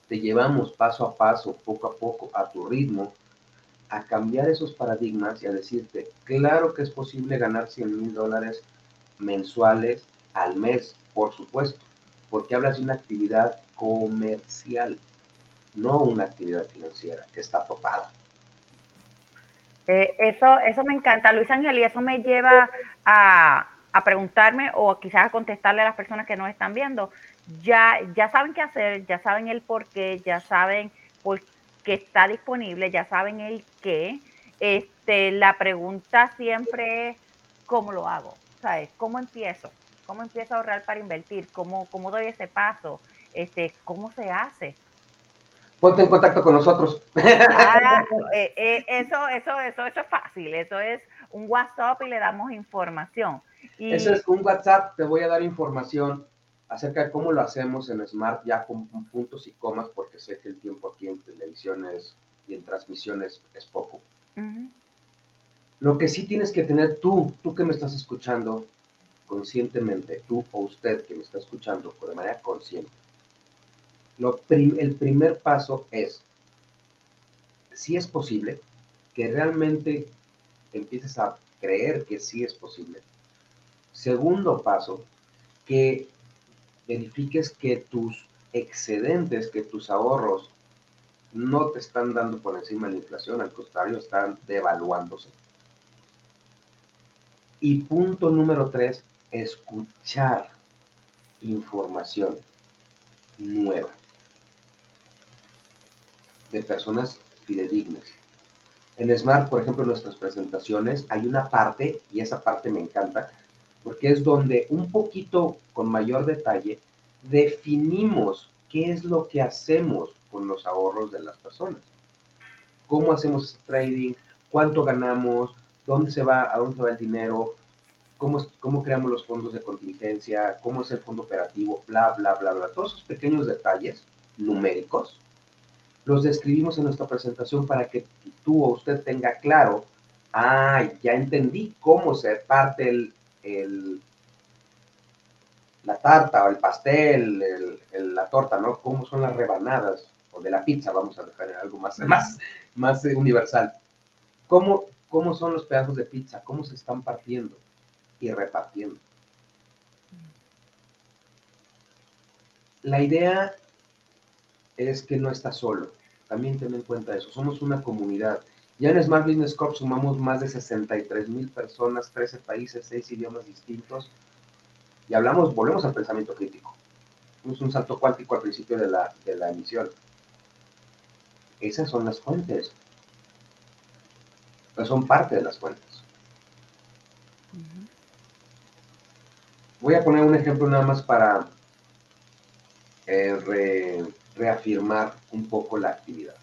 Te llevamos paso a paso, poco a poco, a tu ritmo, a cambiar esos paradigmas y a decirte, claro que es posible ganar 100 mil dólares mensuales al mes, por supuesto, porque hablas de una actividad comercial, no una actividad financiera que está topada. Eh, eso, eso me encanta, Luis Ángel, y eso me lleva a, preguntarme o quizás a contestarle a las personas que nos están viendo. Ya, ya saben qué hacer, ya saben el por qué, ya saben por qué está disponible, ya saben el qué. Este, la pregunta siempre es, ¿cómo lo hago? ¿Sabes? ¿Cómo empiezo? ¿Cómo empiezo a ahorrar para invertir? ¿Cómo, cómo doy ese paso? Este, ¿Cómo se hace? ponte en contacto con nosotros. Ah, eh, eh, eso, eso, eso, eso es fácil, eso es un WhatsApp y le damos información. Y... Eso es un WhatsApp, te voy a dar información acerca de cómo lo hacemos en Smart ya con puntos y comas, porque sé que el tiempo aquí en televisiones y en transmisiones es poco. Lo que sí tienes que tener tú, tú que me estás escuchando conscientemente, tú o usted que me está escuchando de manera consciente, el primer paso es, si es posible, que realmente empieces a creer que sí es posible. Segundo paso, que verifiques que tus excedentes, que tus ahorros no te están dando por encima de la inflación, al contrario, están devaluándose. Y punto número tres, escuchar información nueva de personas fidedignas. En Smart, por ejemplo, en nuestras presentaciones hay una parte, y esa parte me encanta, porque es donde un poquito con mayor detalle definimos qué es lo que hacemos con los ahorros de las personas. Cómo hacemos trading, cuánto ganamos, dónde se va, a dónde se va el dinero, cómo, cómo creamos los fondos de contingencia, cómo es el fondo operativo, bla, bla, bla, bla. Todos esos pequeños detalles numéricos los describimos en nuestra presentación para que tú o usted tenga claro, ah, ya entendí cómo se parte el, la tarta o el pastel, la torta, ¿no? Cómo son las rebanadas, o de la pizza, vamos a dejar algo más, más, más universal. ¿Cómo, ¿Cómo son los pedazos de pizza? ¿Cómo se están partiendo y repartiendo? La idea es que no está solo. También ten en cuenta eso. Somos una comunidad. Ya en Smart Business Corp sumamos más de 63 mil personas, 13 países, 6 idiomas distintos. Y hablamos, volvemos al pensamiento crítico. Es un salto cuántico al principio de la, de la emisión. Esas son las fuentes. Pues son parte de las fuentes. Voy a poner un ejemplo nada más para eh, reafirmar un poco la actividad.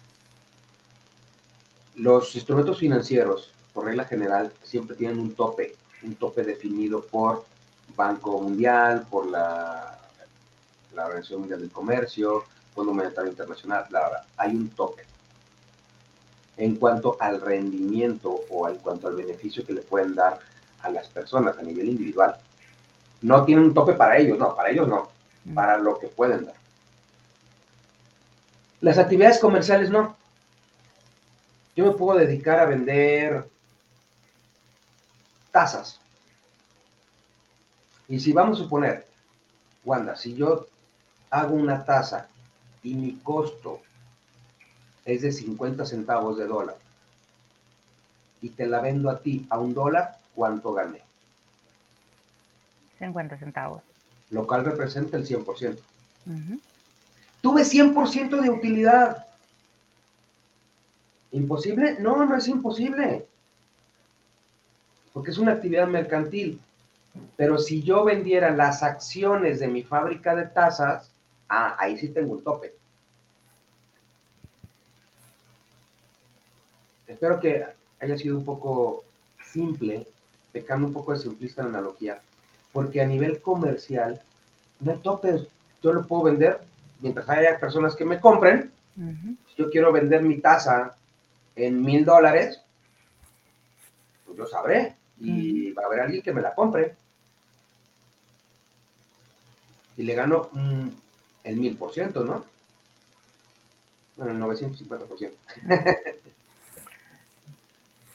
Los instrumentos financieros, por regla general, siempre tienen un tope, un tope definido por Banco Mundial, por la, la Organización Mundial del Comercio, Fondo Monetario Internacional, bla, bla, hay un tope. en cuanto al rendimiento o en cuanto al beneficio que le pueden dar a las personas a nivel individual. No tienen un tope para ellos, no, para ellos no, para lo que pueden dar. Las actividades comerciales no. Yo me puedo dedicar a vender tazas. Y si vamos a suponer, Wanda, si yo hago una taza y mi costo es de 50 centavos de dólar y te la vendo a ti a un dólar, ¿cuánto gané? 50 centavos. Local representa el 100%. Tuve 100% de utilidad. ¿Imposible? No, no es imposible. Porque es una actividad mercantil. Pero si yo vendiera las acciones de mi fábrica de tazas, ah, ahí sí tengo un tope. Espero que haya sido un poco simple, pecando un poco de simplista la analogía, porque a nivel comercial no hay topes. Yo lo puedo vender mientras haya personas que me compren. Si yo quiero vender mi taza en mil dólares, pues yo sabré y va a haber alguien que me la compre. Y le gano mm, el mil por ciento, ¿no? Bueno, el 950%.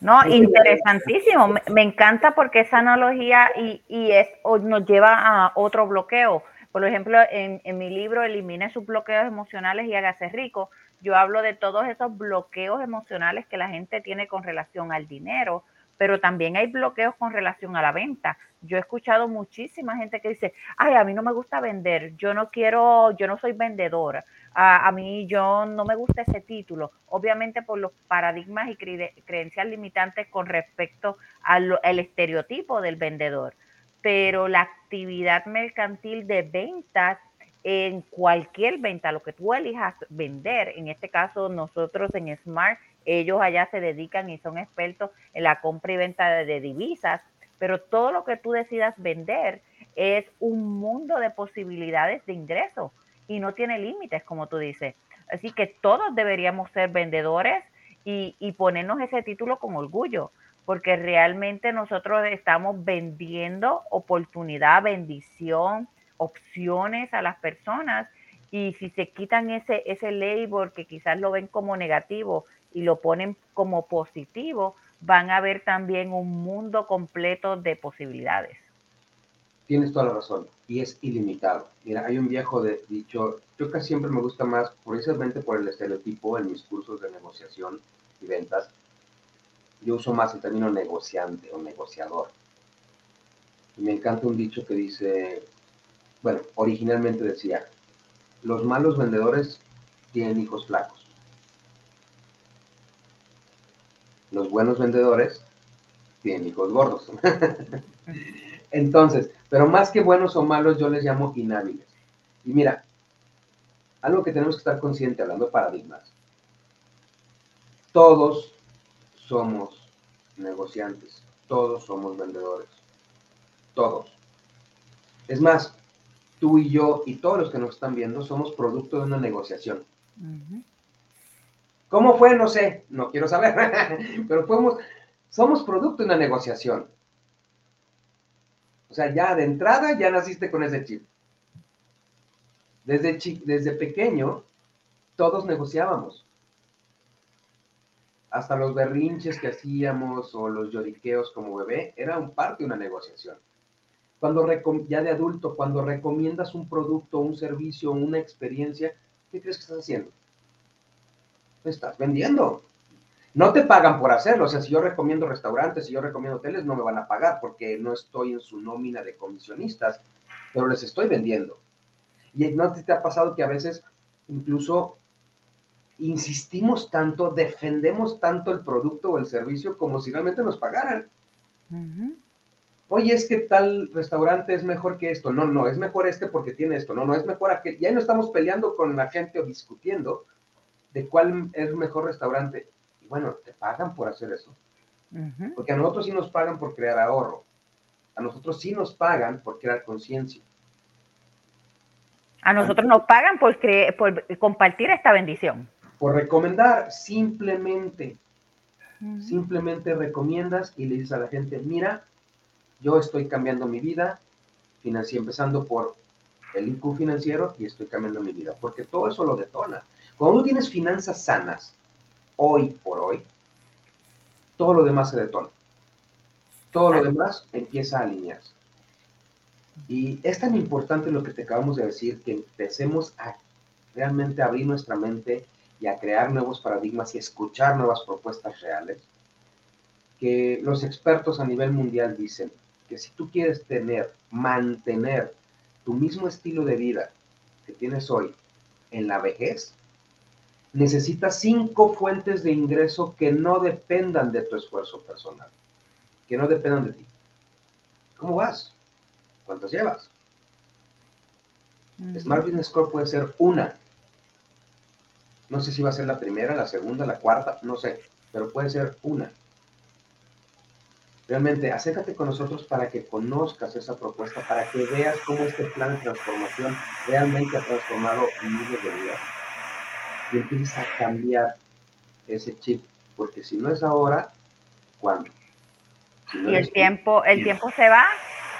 No, interesantísimo. Me, encanta porque esa analogía y, y es, nos lleva a otro bloqueo. Por ejemplo, en, en, mi libro Elimine sus bloqueos emocionales y hágase rico, yo hablo de todos esos bloqueos emocionales que la gente tiene con relación al dinero, pero también hay bloqueos con relación a la venta. Yo he escuchado muchísima gente que dice, ay, a mí no me gusta vender, yo no quiero, yo no soy vendedora, a, mí yo no me gusta ese título, obviamente por los paradigmas y creencias limitantes con respecto al estereotipo del vendedor, pero la actividad mercantil de ventas en cualquier venta, lo que tú elijas vender, en este caso nosotros en Smart ellos allá se dedican y son expertos en la compra y venta de, divisas, pero todo lo que tú decidas vender es un mundo de posibilidades de ingreso y no tiene límites, como tú dices. Así que todos deberíamos ser vendedores y, y ponernos ese título con orgullo, porque realmente nosotros estamos vendiendo oportunidad, bendición, opciones a las personas y si se quitan ese, ese label que quizás lo ven como negativo y lo ponen como positivo, van a ver también un mundo completo de posibilidades. Tienes toda la razón, y es ilimitado. Mira, hay un viejo de, dicho, yo casi siempre me gusta más, precisamente por el estereotipo en mis cursos de negociación y ventas, yo uso más el término negociante o negociador. Me encanta un dicho que dice, bueno, originalmente decía, los malos vendedores tienen hijos flacos. Los buenos vendedores tienen hijos gordos. Entonces, pero más que buenos o malos, yo les llamo inhábiles. Y mira, algo que tenemos que estar consciente hablando de paradigmas. Todos somos negociantes, todos somos vendedores, todos. Es más, tú y yo y todos los que nos están viendo somos producto de una negociación. ¿Cómo fue? No sé, no quiero saber, pero fuimos, somos producto de una negociación. O sea, ya de entrada ya naciste con ese chip. Desde, desde pequeño, todos negociábamos. Hasta los berrinches que hacíamos o los lloriqueos como bebé eran parte de una negociación. Cuando ya de adulto, cuando recomiendas un producto, un servicio, una experiencia, ¿qué crees que estás haciendo? estás vendiendo. No te pagan por hacerlo. O sea, si yo recomiendo restaurantes, si yo recomiendo hoteles, no me van a pagar porque no estoy en su nómina de comisionistas, pero les estoy vendiendo. Y no te ha pasado que a veces incluso insistimos tanto, defendemos tanto el producto o el servicio como si realmente nos pagaran oye, es que tal restaurante es mejor que esto. No, no, es mejor este porque tiene esto. No, no, es mejor aquel. Ya no estamos peleando con la gente o discutiendo de cuál es el mejor restaurante. Bueno, te pagan por hacer eso. Porque a nosotros sí nos pagan por crear ahorro. A nosotros sí nos pagan por crear conciencia. A nosotros nos pagan por, por compartir esta bendición. Por recomendar simplemente Simplemente recomiendas y le dices a la gente, mira, yo estoy cambiando mi vida, empezando por el IQ financiero y estoy cambiando mi vida, porque todo eso lo detona. Cuando tú tienes finanzas sanas, hoy por hoy, todo lo demás se detona. Todo lo demás empieza a alinearse. Y es tan importante lo que te acabamos de decir, que empecemos a realmente abrir nuestra mente y a crear nuevos paradigmas y escuchar nuevas propuestas reales, que los expertos a nivel mundial dicen que si tú quieres tener, mantener tu mismo estilo de vida que tienes hoy en la vejez, necesitas cinco fuentes de ingreso que no dependan de tu esfuerzo personal, que no dependan de ti. ¿Cómo vas? ¿Cuántas llevas? Smart Business Core puede ser una. No sé si va a ser la primera, la segunda, la cuarta, no sé, pero puede ser una. Realmente, acércate con nosotros para que conozcas esa propuesta, para que veas cómo este plan de transformación realmente ha transformado miles de vidas. Y empieces a cambiar ese chip, porque si no es ahora, ¿cuándo? y el tiempo, el tiempo se va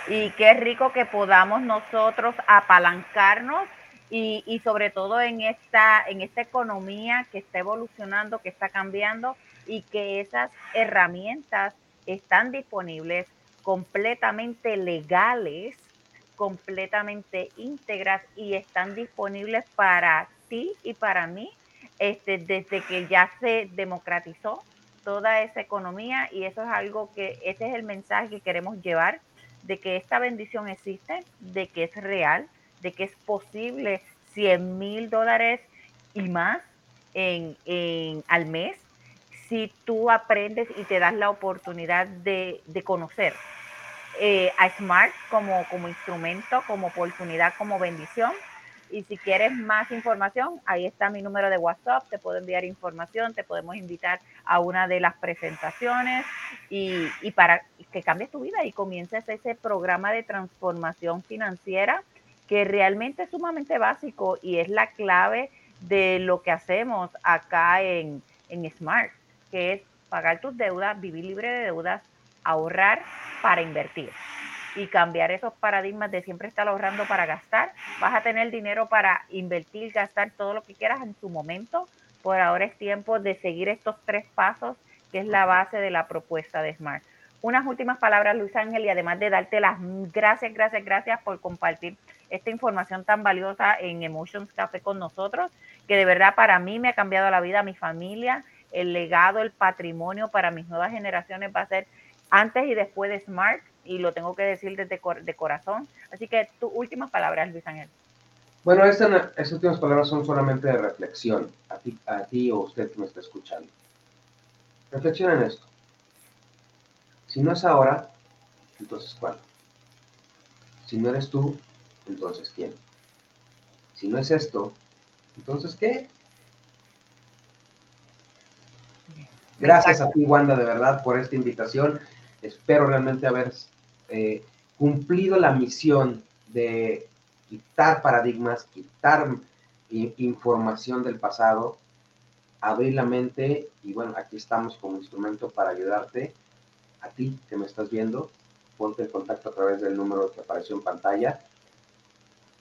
y qué rico que podamos nosotros apalancarnos y, y, sobre todo en esta, en esta economía que está evolucionando, que está cambiando y que esas herramientas están disponibles completamente legales, completamente íntegras y están disponibles para ti y para mí este, desde que ya se democratizó toda esa economía y eso es algo que, ese es el mensaje que queremos llevar, de que esta bendición existe, de que es real, de que es posible 100 mil dólares y más en, en, al mes si tú aprendes y te das la oportunidad de, conocer eh, a Smart como, como instrumento, como oportunidad, como bendición. Y si quieres más información, ahí está mi número de WhatsApp, te puedo enviar información, te podemos invitar a una de las presentaciones y, y para que cambies tu vida y comiences ese programa de transformación financiera que realmente es sumamente básico y es la clave de lo que hacemos acá en, en Smart que es pagar tus deudas, vivir libre de deudas, ahorrar para invertir y cambiar esos paradigmas de siempre estar ahorrando para gastar. Vas a tener dinero para invertir, gastar todo lo que quieras en su momento. Por ahora es tiempo de seguir estos tres pasos, que es la base de la propuesta de Smart. Unas últimas palabras, Luis Ángel, y además de darte las gracias, gracias, gracias por compartir esta información tan valiosa en Emotions Café con nosotros, que de verdad para mí me ha cambiado la vida, mi familia el legado, el patrimonio para mis nuevas generaciones va a ser antes y después de Smart, y lo tengo que decir desde de corazón. Así que tus últimas palabras, Luis Ángel. Bueno, estas últimas palabras son solamente de reflexión a ti, a ti o usted que me está escuchando. Reflexiona en esto. Si no es ahora, entonces ¿cuándo? Si no eres tú, entonces ¿quién? Si no es esto, entonces ¿qué? Gracias a ti, Wanda, de verdad, por esta invitación. Espero realmente haber eh, cumplido la misión de quitar paradigmas, quitar información del pasado, abrir la mente y bueno, aquí estamos como instrumento para ayudarte. A ti que me estás viendo, ponte en contacto a través del número que apareció en pantalla.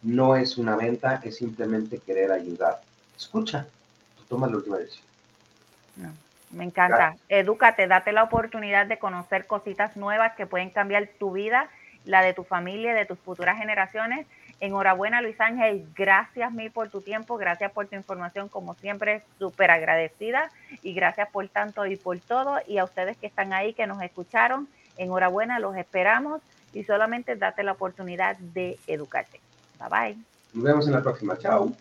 No es una venta, es simplemente querer ayudar. Escucha, tú tomas la última decisión. Me encanta. Edúcate, date la oportunidad de conocer cositas nuevas que pueden cambiar tu vida, la de tu familia, de tus futuras generaciones. Enhorabuena, Luis Ángel. Gracias mil por tu tiempo, gracias por tu información, como siempre, súper agradecida. Y gracias por tanto y por todo. Y a ustedes que están ahí, que nos escucharon, enhorabuena, los esperamos. Y solamente date la oportunidad de educarte. Bye bye. Nos vemos en la próxima. Chao.